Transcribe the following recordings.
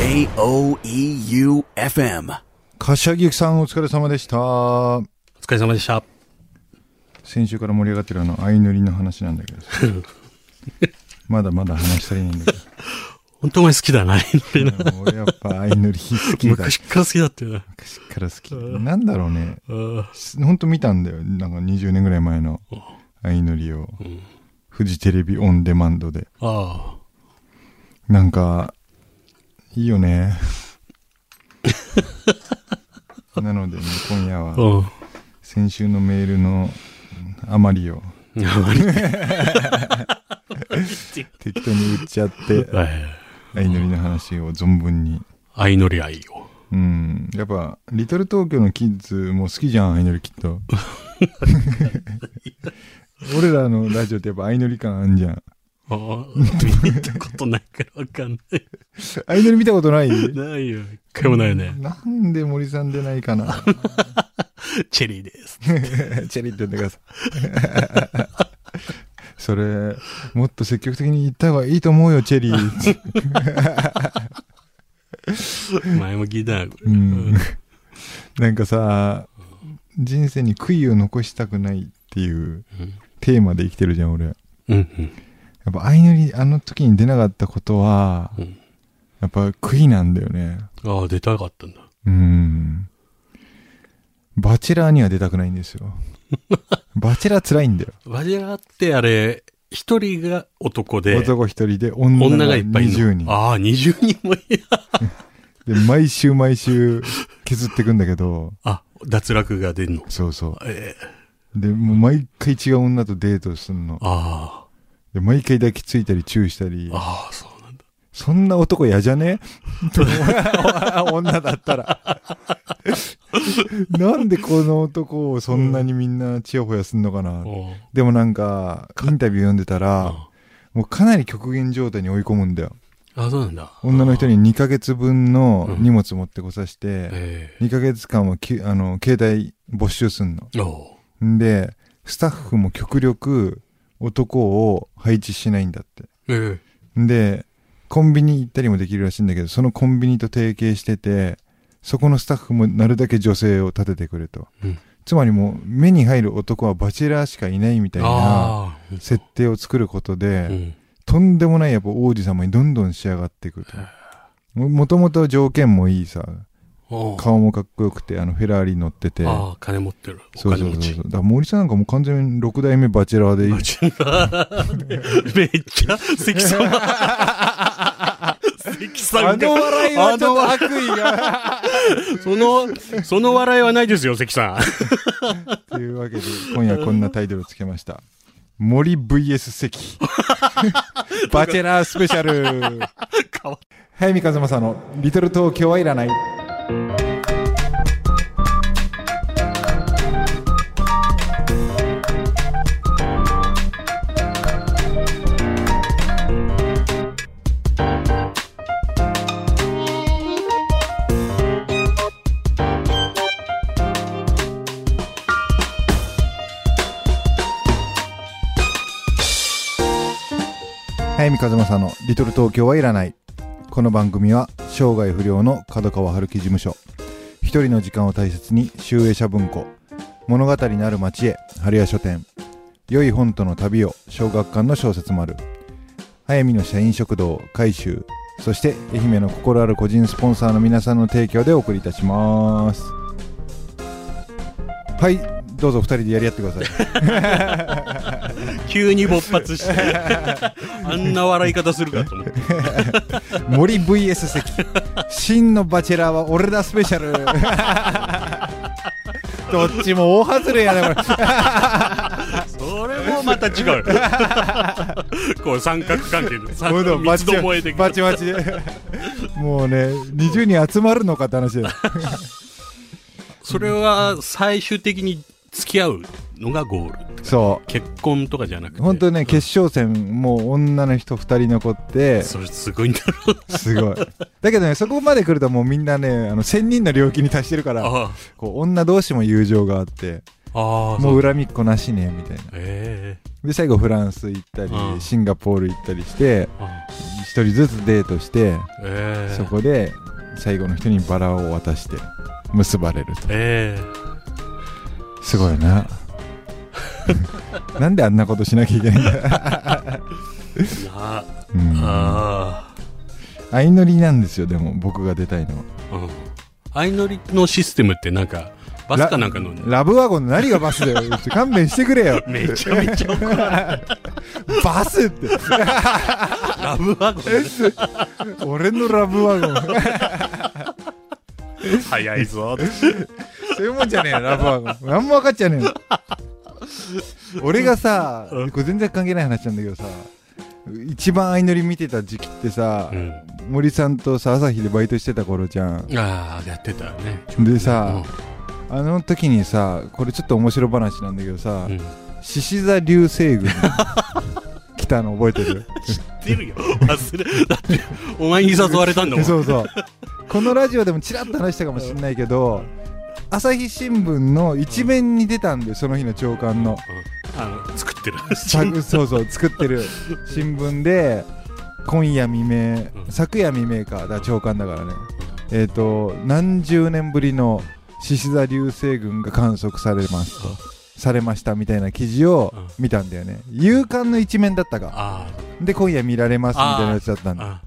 J-O-E-U-F-M 柏木さんお疲れ様でした。お疲れ様でした。先週から盛り上がってるあの相塗りの話なんだけどさ まだまだ話し足りないんだけ本当お前好きだな、みたいな。ど。俺やっぱ相塗り好きだ。昔から好きだったよな。昔から好き。なんだろうね。あほんと見たんだよ。なんか20年ぐらい前の相塗りを。フジテレビオンデマンドで。あ。なんか、いいよね。なのでね、今夜はうん。先週のメールの余りを。適当に売っちゃって、はい相塗りの話を存分に。相乗り合いを。うん。やっぱ、リトル東京のキッズも好きじゃん、相乗りきっと。俺らのラジオってやっぱ相乗り感あんじゃん。ああ、見たことないからわかんない。相乗り見たことない？ないよ。一回もないよね。なんで森さん出ないかな？チェリーです。チェリーって言ってください。それ、もっと積極的に言った方がいいと思うよ、チェリー。前も聞いたな、これ。うん。なんかさ、人生に悔いを残したくないっていうテーマで生きてるじゃん、俺。やうん。うん。っぱ相乗り、あの時に出なかったことは、うんやっぱ悔いなんだよね。ああ、出たかったんだ。うん。バチェラーには出たくないんですよ。バチェラー辛いんだよ。バジラってあれ、一人が男で、男一人で女がいっぱいい20る人。の。ああ、20人もいる。で、毎週毎週削っていくんだけど、あ、脱落が出んの。そうそええう。で、もう毎回違う女とデートすんの。あで、毎回抱きついたりチューしたりあ、。ああ、そうなんだ。そんな男嫌じゃね？女だったら。なんでこの男をそんなにみんなチヤホヤすんのかな？おうでもなんか、インタビュー読んでたら、あもうかなり極限状態に追い込むんだよ。あ、そうなんだ。女の人に2ヶ月分の荷物持ってこさせて、え2ヶ月間はきあの携帯没収すんの。で、スタッフも極力男を配置しないんだって。うえんで、コンビニ行ったりもできるらしいんだけど、そのコンビニと提携してて、そこのスタッフもなるだけ女性を立ててくれと。うんつまりもう目に入る男はバチェラーしかいないみたいな設定を作ることで、うん。とんでもないやっぱ王子様にどんどん仕上がっていくと。ももともと条件もいいさ、顔もかっこよくて、あのフェラーリ乗ってて。ああ、金持ってる。おそう。そうそうそう。だから森さんなんかもう完全に6代目バチェラーでいい。バチェラーめっちゃ、関さん。関さんが。笑いはちょっと悪意が。その、その笑いはないですよ、関さん。というわけで、今夜こんなタイトルをつけました。森 VS 関。バチェラースペシャル。早見和正のリトル東京はいらない。早見和正のリトル東京はいらない。この番組は生涯不良の角川春樹事務所。一人の時間を大切に集英社文庫。物語のある町へ春屋書店。良い本との旅を小学館の小説丸早見の社員食堂改修そして愛媛の心ある個人スポンサーの皆さんの提供でお送りいたします。はいどうぞ二人でやり合ってください。急に勃発して。あんな笑い方するかと思って。森 VS 関真のバチェラーは俺だスペシャル どっちも大外れやねこれそれもまた違う。こう三角関係で。三ほんと三つどもえ的なバチバチでもうね20人集まるのかって話だよそれは最終的に付き合うのがゴール。そ結婚とかじゃなくて。う本当ね決勝戦もう女の人2人残って。それすごいんだろう。すごい。だけどねそこまで来るともうみんなねあの1000人の領域に達してるからあこう女同士も友情があってああ、もう。恨みっこなしねみたいな。えで最後フランス行ったりうん。シンガポール行ったりして一人ずつデートしてええ。そこで最後の人にバラを渡して結ばれると。え。すごいな なんであんなことしなきゃいけないんだ、うん、あ相乗りなんですよでも僕が出たいのは。あうん。相乗りのシステムってなんかバスかなんかのラブワゴンの何がバスだよ。勘弁してくれよ。めちゃめちゃ怒らバスって。ラブワゴン。俺のラブワゴン。早いぞ。そういうもんじゃねえよラブワゴン。何も分かっちゃねえよ 俺がさうんこれ全然関係ない話なんだけどさ一番相乗り見てた時期ってさ、うん。森さんとさ朝日でバイトしてた頃じゃん。ああやってたね。でさ、あの時にさこれちょっと面白話なんだけどさうん。うん獅子座流星群 来たの覚えてる？知ってるよ。忘れだってお前に誘われたんだもん。そうそう。このラジオでもちらっと話したかもしれないけど朝日新聞の一面に出たんだよその日の朝刊の。うん。あの作ってる。さそうそう作ってる。新聞で今夜未明、うん。昨夜未明か。だ朝刊だからね。えっ、と何十年ぶりの獅子座流星群が観測されます。とされましたみたいな記事をうん。見たんだよね。夕刊の一面だったか。あで今夜見られますみたいなやつだったんだ。あ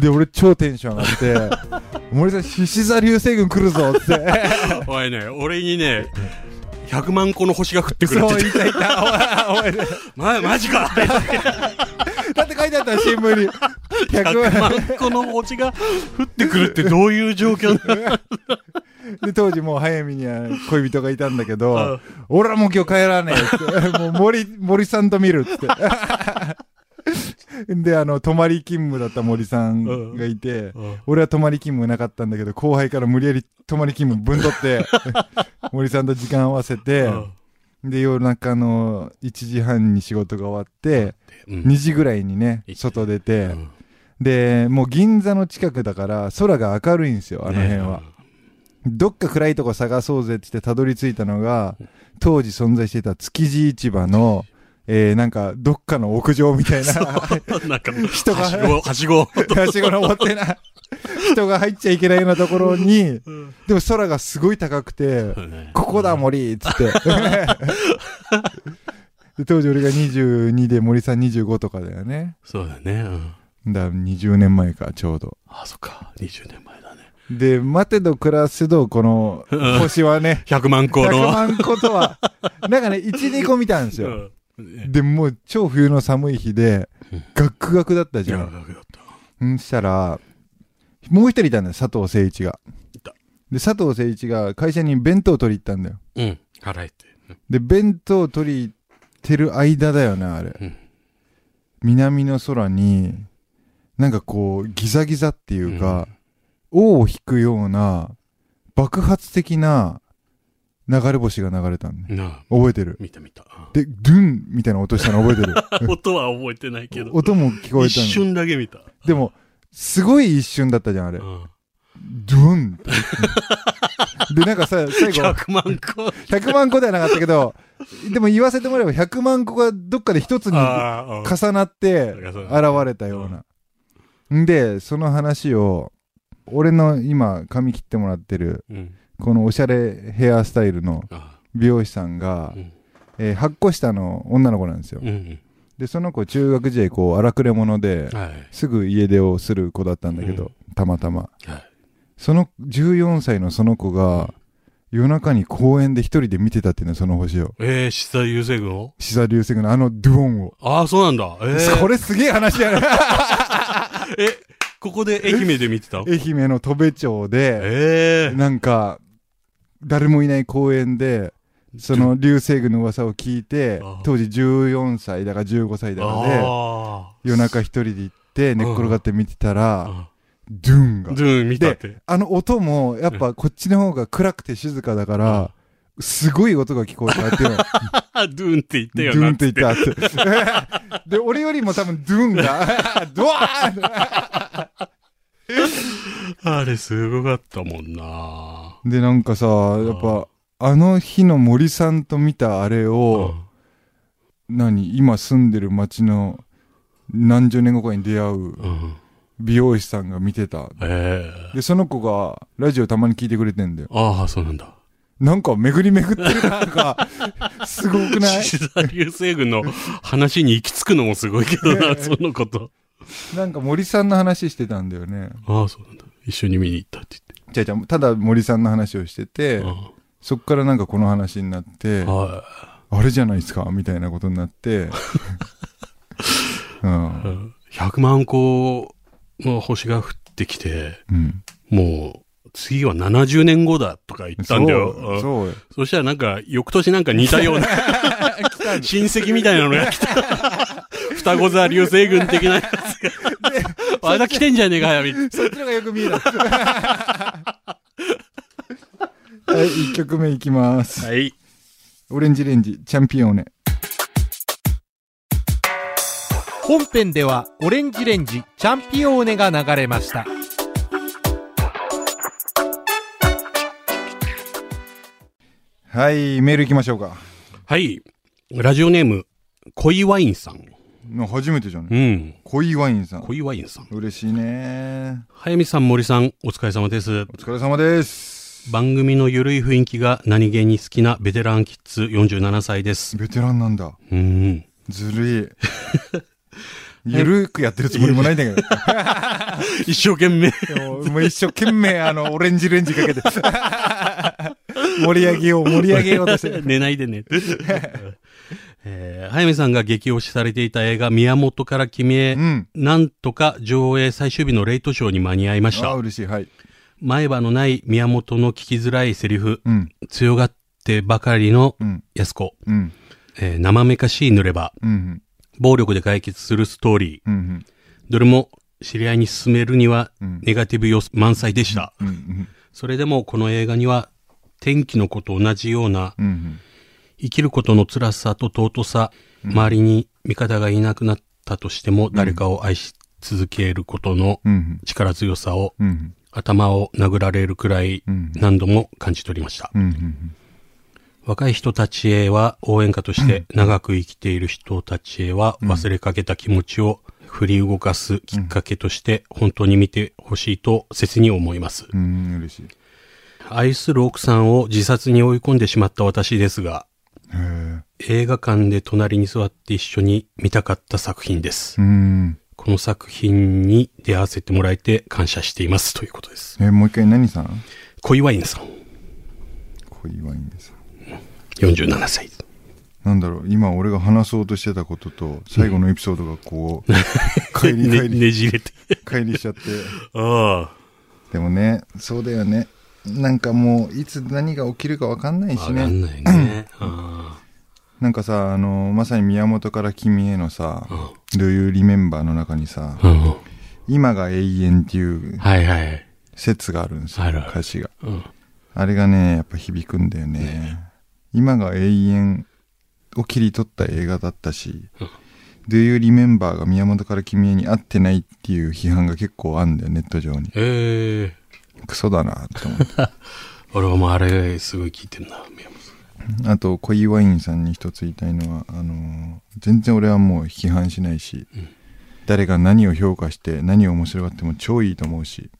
で俺超テンション上がって「森さん獅子座流星群来るぞ」って。お前ね俺にね100万個の星が降ってくるって。そういたいた おいおい。ま、マジか。だって書いてあった新聞に。100 100万万個の星が降ってくるってどういう状況なの？で当時もう早見には恋人がいたんだけど、うん。俺はもう今日帰らねえって。もう森森さんと見るって であの泊まり勤務だった森さんがいて、うん。俺は泊まり勤務なかったんだけど後輩から無理やり泊まり勤務ぶんどって 森さんと時間合わせて、で夜中の1時半に仕事が終わって、うん。2時ぐらいにね外出て、うん。でもう銀座の近くだから空が明るいんですよあの辺は、どっか暗いとこ探そうぜって言ってたどり着いたのが当時存在していた築地市場の、えー、なんかどっかの屋上みたいな。う。ん なんか人が。はしごはしご。はしご 登ってな。人が入っちゃいけないようなところに。でも空がすごい高くて「ここだ森」っつって。で当時俺が22で森さん25とかだよね。そうだね。うん。だから20年前かちょうど。あそっか。20年前だね。で待てど暮らせどこのうん。星はね。100万個100の万個とは。なんかね12個見たんですよ、うんでもう超冬の寒い日でうん。ガックガクだったじゃん。だけだった。うんしたらもう一人いたんだよ佐藤誠一が。いた。で佐藤誠一が会社に弁当取り行ったんだよ。うん。払えて。で弁当取り行ってる間だよねあれ、うん。南の空になんかこうギザギザっていうか、尾を引くような爆発的な流れ星が流れたんだよなあ。覚えてる。見た見た。でドゥンみたいな音したの覚えてる。う ん音は覚えてないけど。音も聞こえたの。一瞬だけ見た。でもすごい一瞬だったじゃんあれ。うんドゥンでなんかさ最後。100万個100万個ではなかったけどでも言わせてもらえば100万個がどっかで一つに重なって現れたような。んで、その話を、俺の今髪切ってもらってる、うんこのおしゃれヘアスタイルのあ美容師さんがう、んえー8個下の女の子なんですよ。うんで、その子中学時代こう荒くれ者で、はいすぐ家出をする子だったんだけど、たまたま。はいその14歳のその子が、夜中に公園で一人で見てたっていうのその星を。えー、下流星群をシザ流星群のあのドゥオンを。ああ、そうなんだ。えー、これすげえ話やな。え、ここで愛媛で見てた？愛媛の戸部町で、ええなんか、誰もいない公園で、その流星群の噂を聞いて当時14歳だか15歳だかで、あ夜中一人で行って、寝っ転がって見てたら、あ。ドゥンがド。ゥーン見たって。あの音も、やっぱこっちの方が暗くて静かだから、すごい音が聞こえたっていうの。あ、ドゥーンって言ったドよな。ゥンって言ったって。で、俺よりも多分ドゥンが、ドワーンあれすごかったもんな。で、なんかさ、やっぱ、あの日の森さんと見たあれを、何今住んでる町の何十年後かに出会ううん。美容師さんが見てた。ええで、その子がラジオたまに聞いてくれてんだよ。ああ、そうなんだ。なんか巡り巡ってる感が、すごくない？獅子座流星群の話に行き着くのもすごいけどな、そのこと。なんか森さんの話してたんだよね。ああ、そうなんだ。一緒に見に行ったってじゃあじゃあただ森さんの話をしてて、言って。そっからなんかこの話になってうん、はあれじゃないですかみたいなことになって、うんい。うん100万個の星が降ってきて、うん。もう、次は70年後だとか言ったんだよ。そう、うんそうよ。そしたらなんか、翌年なんか似たような、親戚みたいなのが来た。双子座流星群的なやつが。まだ来てんじゃねえかよ、みたいなそっちのがよく見えた。はい、一曲目いきます。はい。オレンジレンジ、チャンピオーネ。本編ではオレンジレンジチャンピオーネが流れましたはい、メールいきましょうか。はい。ラジオネーム、恋ワインさん。の初めてじゃなういん。恋ワインさん。恋ワインさん。嬉しいね。早見さん、森さん、お疲れ様です。お疲れ様です。番組のゆるい雰囲気が何気に好きなベテランキッズ47歳です。ベテランなんだ。うん。ずるい。ゆるくやってるつもりもないんだけど。一生懸命。でももう一生懸命あの、オレンジレンジかけて。盛り上げよう、盛り上げようとしてる。寝ないでね。えー、早見さんが激推しされていた映画、宮本から君へ、うん。なんとか上映最終日のレイトショーに間に合いましああ、た。嬉しい。はい。前歯のない宮本の聞きづらいセリフ、うん。強がってばかりのうん。安子、うん。えー生めかしい濡れ場、うん。暴力で解決するストーリー、うん。どれも知り合いに勧めるにはうん。ネガティブ要素満載でした。それでもこの映画には天気の子と同じようなうん。生きることの辛さと尊さ、周りに味方がいなくなったとしても誰かを愛し続けることのうん。力強さをうん。頭を殴られるくらいうん。何度も感じ取りました。うん。若い人たちへは応援歌として長く生きている人たちへは忘れかけた気持ちを振り動かすきっかけとして本当に見てほしいと切に思います。うん。嬉しい。愛する奥さんを自殺に追い込んでしまった私ですが。映画館で隣に座って一緒に見たかった作品です。うん。この作品に出会わせてもらえて感謝していますということです。え、もう一回何さん？恋ワインさん、恋ワインです。47歳。なんだろう、今俺が話そうとしてたことと、最後のエピソードがこう、帰りね帰り、ねじれて。帰りしちゃって。あでもね、そうだよね。なんかもう、いつ何が起きるかわかんないあ、しわかんね。ないね。あなんかさ、あの、まさに宮本から君へのさ、あ Do You Remember の中にさ、今が永遠っていうはいはい。説があるんですよあるある、歌詞が。うんあれがね、やっぱ響くんだよね。今が永遠を切り取った映画だったし、うん Do You Remember が宮本から君へに合ってないっていう批判が結構あんだよ、ネット上に。ええクソだなって思って。俺はもうあれ、すごい聞いてんな、宮本あと、恋ワインさんに一つ言いたいのは、あのー全然俺はもう批判しないし、うん誰が何を評価して何を面白がっても超いいと思うし、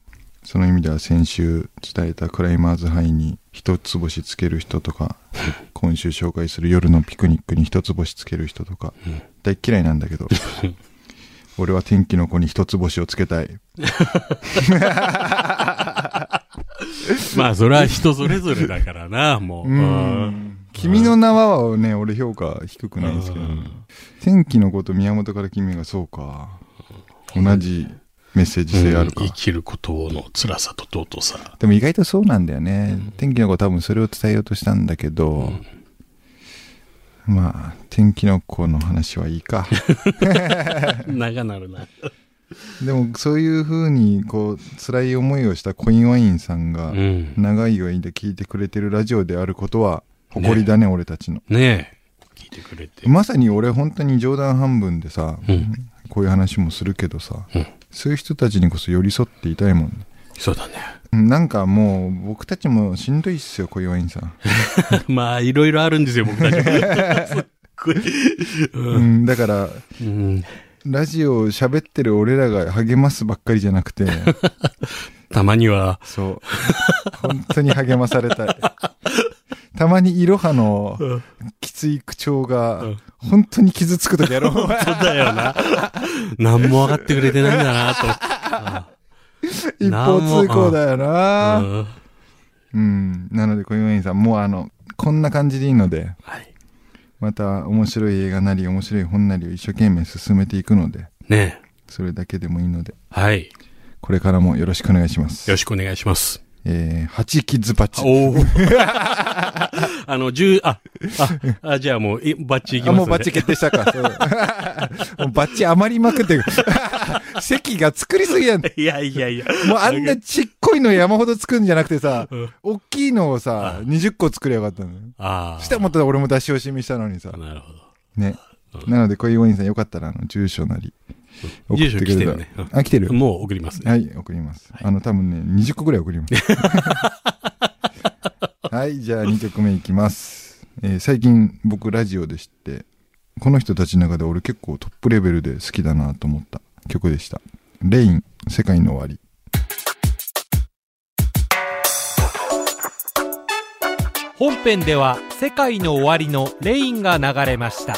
その意味では先週伝えたクライマーズハイに一つ星つける人とか、今週紹介する夜のピクニックに一つ星つける人とか、うん大っ嫌いなんだけど、俺は天気の子に一つ星をつけたい。まあ、それは人それぞれだからな、もう。うん君の名ははね、俺評価低くないですけど、うん天気のこと宮本から君がそうか。同じメッセージ性あるか。うん生きることの辛さと尊さ。でも意外とそうなんだよね。天気の子多分それを伝えようとしたんだけど、まあ、天気の子の話はいいか。長なるな。でもそういう風にこう、辛い思いをしたコインワインさんがう、ん。長い間聞いてくれてるラジオであることは、誇りだね、俺たちの。ねえ。聞いてくれて。まさに俺本当に冗談半分でさ、うんこういう話もするけどさ、うんそういう人たちにこそ寄り添っていたいもんね。そうだね。うんなんかもう僕たちもしんどいっすよ、コインワインさん。まあ、いろいろあるんですよ、僕たちも。うん、だから、うん。ラジオを喋ってる俺らが励ますばっかりじゃなくて、たまには、そう。本当に励まされたい。たまにいろはのうんきつい口調がうん、本当に傷つくときやろう。そうだよな。何も分かってくれてないんだなと。あ 一方通行だよな。うんうん。なので、小岩井さん、もうあの、こんな感じでいいので、はい。また面白い映画なり、面白い本なりを一生懸命進めていくので、ねそれだけでもいいので、はい。これからもよろしくお願いします。よろしくお願いします。えー、8キッズバッチ。おお。あの、十、あ、あ、あ、じゃあもう、えバッチいきます、あ、ね。もうバッチ決定したか。もうバッチ余りまくってる。席が作りすぎやん。いやいやいや。もうあんなちっこいの山ほど作るんじゃなくてさ、うん大きいのをさ、20個作りやがったのよ。ああ。したらまた俺も出し惜しみしたのにさ。なるほど。ね。なので、小岩井さんよかったら、あの、住所なり、送ってくれたら来てるね。うんあ、来てるもう送りますね。はい、送ります。あの、多分ね、20個ぐらい送ります。はい、じゃあ2曲目いきます。えー最近僕ラジオで知って、この人たちの中で俺結構トップレベルで好きだなと思った曲でした。レイン、世界の終わり。本編では世界の終わりのレインが流れました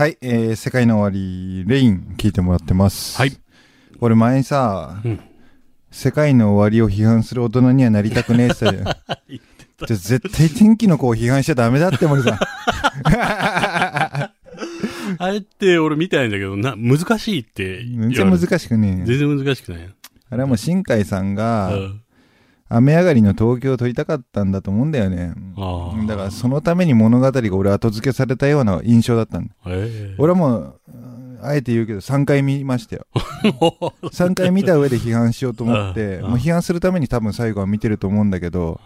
はい、えー、世界の終わり、レイン、聞いてもらってます。はい。俺前にさ、うん世界の終わりを批判する大人にはなりたくねえって 言ってじゃあ絶対天気の子を批判しちゃダメだって森さん。あれって俺見てないんだけど、な、難しいって。全然難しくねえよ全然難しくない。あれはもう新海さんが、うん雨上がりの東京を撮りたかったんだと思うんだよね。だからそのために物語が俺後付けされたような印象だったんだ。ええ俺はもあえて言うけど3回見ましたよ。3回見た上で批判しようと思って、うんもう批判するために多分最後は見てると思うんだけど、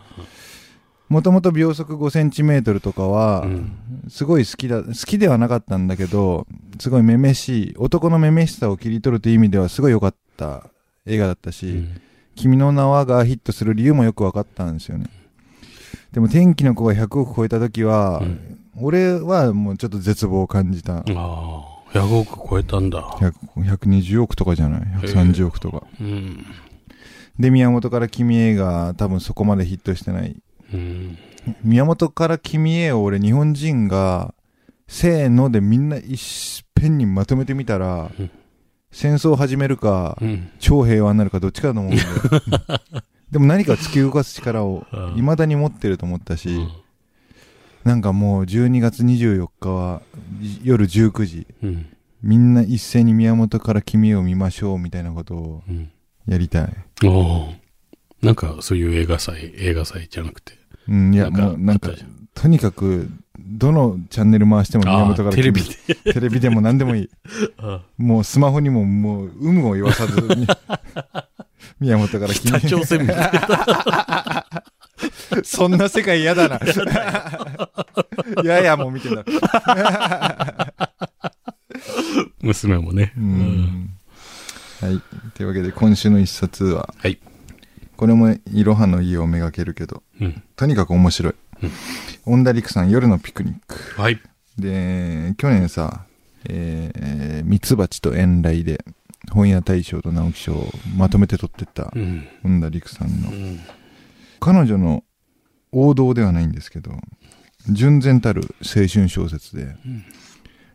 もともと秒速5センチメートルとかはう、ん。すごい好きだ、好きではなかったんだけど、すごいめめしい、男のめめしさを切り取るという意味ではすごい良かった映画だったし、うん君の名はがヒットする理由もよく分かったんですよね。でも天気の子が100億超えた時は、うん俺はもうちょっと絶望を感じた。ああ。100億超えたんだ。100 120億とかじゃない ?130 億とか。うん。で、宮本から君へが多分そこまでヒットしてない。うん。宮本から君へを俺日本人が、せーのでみんな一遍にまとめてみたら、うん戦争を始めるか、うん。超平和になるかどっちかだと思うんだよ。でも何か突き動かす力をうん未だに持ってると思ったし、うんなんかもう12月24日はい夜19時、うん。みんな一斉に宮本から君へを見ましょうみたいなことをうん。やりたい。おーなんかそういう映画祭、映画祭じゃなくて。うん、いや、もうなんかとにかく、どのチャンネル回しても宮あ本からあテレビ君で。テレビでも何でもいい。あ もうスマホにももう、有無を言わさずに、宮本から君北朝鮮みたいな。そんな世界嫌だな。ややもう見てんだ。娘もね。はい。というわけで、今週の一冊は、はい。これも、いろはの家をめがけるけど、うん。とにかく面白い。恩田陸さん、夜のピクニック。はい。で、去年さ、えー、ミツバチと遠雷で、本屋大賞と直木賞をまとめて取ってったう、ん。恩田陸さんのう、ん。彼女の王道ではないんですけど、純然たる青春小説で、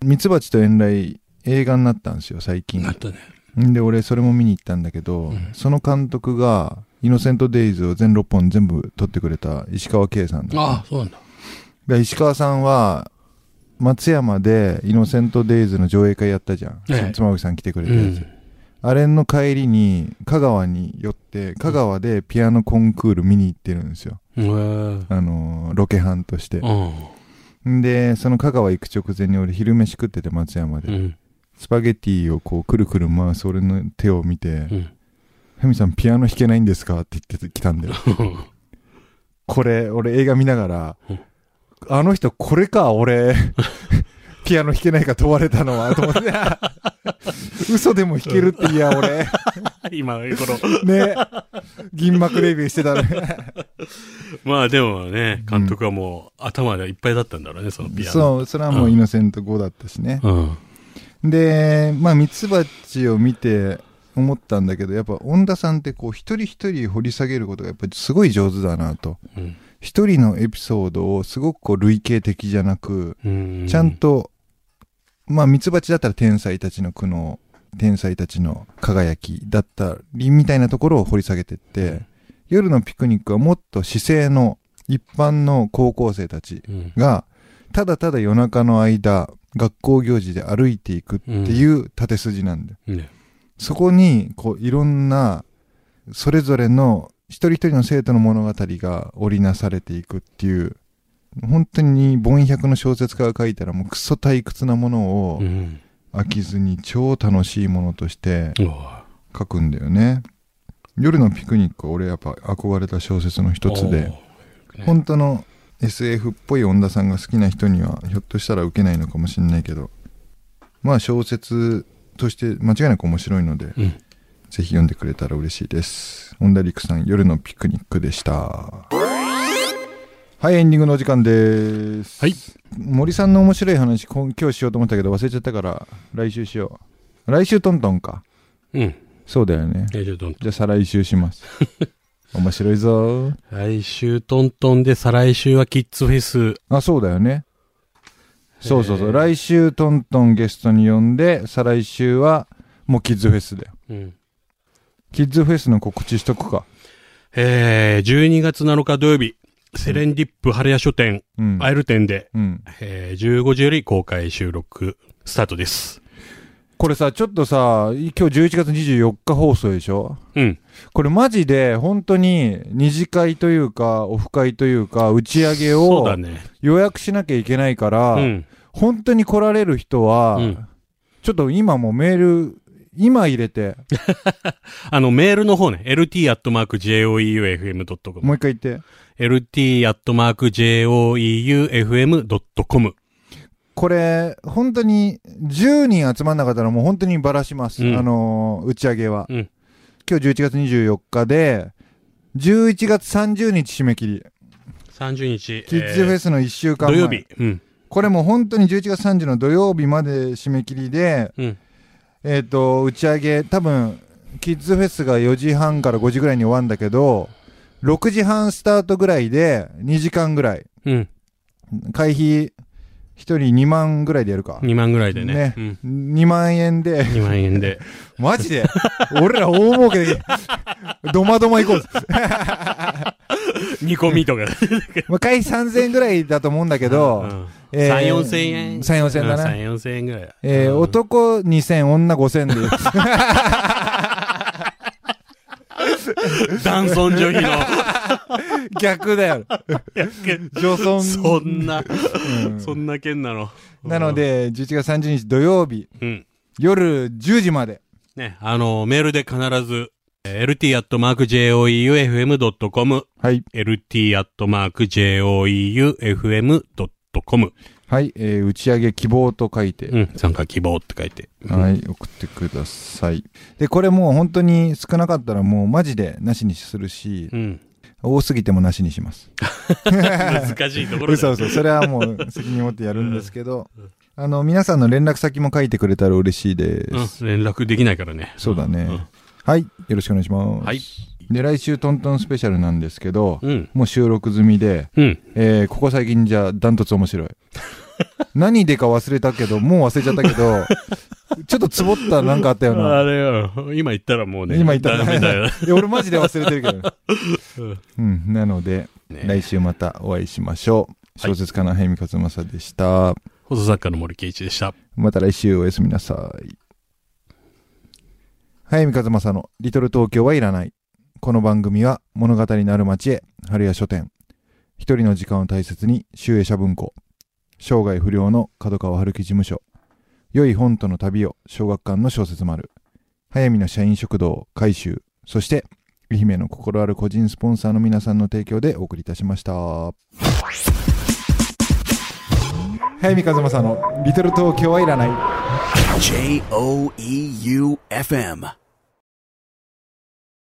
ミツバチと遠雷映画になったんですよ、最近な。ったね。んで、俺それも見に行ったんだけど、うんその監督が、イノセントデイズを全6本全部撮ってくれた石川圭さんだああ、そうなんだ。で石川さんは、松山でイノセントデイズの上映会やったじゃん。ええ妻夫木さん来てくれたやつ。うん。あれの帰りに、香川に寄って、香川でピアノコンクール見に行ってるんですよ。へえあのー、ロケハンとして。うん。んで、その香川行く直前に俺昼飯食ってて松山で。うん。スパゲティをこうくるくる回す俺の手を見て、うん。ふみさんピアノ弾けないんですか？って言ってきたんだよ。これ、俺映画見ながらうん、あの人これか、俺、ピアノ弾けないか問われたのは、と思って、嘘でも弾けるって、いや、俺、今頃。ね。銀幕レビューしてたね。まあでもね、監督はもう頭でいっぱいだったんだろうね、そのピアノ。そう、それはもうイノセント5だったしね。うん。で、まあ、ミツバチを見て思ったんだけど、やっぱ、恩田さんってこう、一人一人掘り下げることがやっぱりすごい上手だなと。うん一人のエピソードをすごくこう、類型的じゃなく、うん。ちゃんと、まあ、ミツバチだったら天才たちの苦悩、天才たちの輝きだったり、みたいなところを掘り下げてって、夜のピクニックはもっと市政の一般の高校生たちうん。が、ただただ夜中の間、学校行事で歩いていくっていう縦筋なんだよ。ね。そこに、こう、いろんな、それぞれの一人一人の生徒の物語が織りなされていくっていう、本当に凡百の小説家が書いたらもうクソ退屈なものをうん。飽きずに超楽しいものとして書くんだよね。夜のピクニックは俺やっぱ憧れた小説の一つで、本当の SF っぽい恩田さんが好きな人にはひょっとしたら受けないのかもしれないけどまあ小説として間違いなく面白いので、うん。ぜひ読んでくれたら嬉しいです。恩田陸さん夜のピクニックでした。はいエンディングのお時間です。はい。森さんの面白い話今日しようと思ったけど忘れちゃったから来週しよう。来週トントンか。うん。そうだよね。え、ちょっと、じゃあ再来週します。面白いぞ。来週トントンで、再来週はキッズフェス。あ、そうだよね。そうそうそう。来週トントンゲストに呼んで、再来週はもうキッズフェスだよ。うん。キッズフェスの告知しとくか。えー、12月7日土曜日、セレンディップ春屋書店、うん。アイル店で、うん。えー、15時より公開収録、スタートです。これさ、ちょっとさ、今日11月24日放送でしょ？うん。これマジで本当に二次会というか、オフ会というか、打ち上げをそうだね。予約しなきゃいけないから、うん。本当に来られる人は、うんちょっと今もメール、今入れて、あの、メールの方ね、lt.joeufm.com。もう一回言って。lt.joeufm.com。これ、本当に10人集まんなかったらもう本当にばらします。うんあのー打ち上げは。うん今日11月24日で、11月30日締め切り。30日。キッズフェス、スの1週間前。土曜日。うん。これもう本当に11月30の土曜日まで締め切りで、うん。えっ、と、打ち上げ、多分、キッズフェスが4時半から5時ぐらいに終わるんだけど、6時半スタートぐらいで2時間ぐらい。うん。会費1人2万ぐらいでやるか。2万ぐらいでね。ねうん。2万円で、2万円で。マジで？俺ら大儲けで、ドマドマ行こうぜ。煮込みとか。まあ、会費3000円ぐらいだと思うんだけど、うんえー3、4千円。3、4千円だな。3、4千円ぐらい。えーうん男2000、女5000で。男尊女卑の。逆だよ。女尊。そんな、うんそんな件なの。なので、11月30日土曜日、うん。夜10時まで。ね、あの、メールで必ず、えー lt.joeufm.com、はい。lt.joeufm.com、はい。えー打ち上げ希望と書いて、うん、参加希望って書いて。はい。送ってください。で、これもう本当に少なかったらもうマジでなしにするし、うん。多すぎてもなしにします。難しいところだよ。嘘嘘。それはもう責任持ってやるんですけど、あの、皆さんの連絡先も書いてくれたら嬉しいです。うん、連絡できないからね。そうだねんはい。よろしくお願いします。はい。で、来週トントンスペシャルなんですけど、うん。もう収録済みで、うん。えーここ最近じゃダントツ面白い。何でか忘れたけど、もう忘れちゃったけど、ちょっとつぼったなんかあったよあな。れよ、今言ったらもうね。今言ったらダメだよ。いや俺マジで忘れてるけど。うんうん、なので、ね来週またお会いしましょう。小説家の早見勝正でした。放送作家の森圭一でした。また来週おやすみなさい。早見和正のリトル東京はいらない。この番組は物語のある街へ、春屋書店。一人の時間を大切に、集英社文庫。生涯不良の角川春樹事務所。良い本との旅を、小学館の小説丸。早見の社員食堂、改修。そして、愛媛の心ある個人スポンサーの皆さんの提供でお送りいたしました。早見和正のリトル東京はいらない。J O E U F M.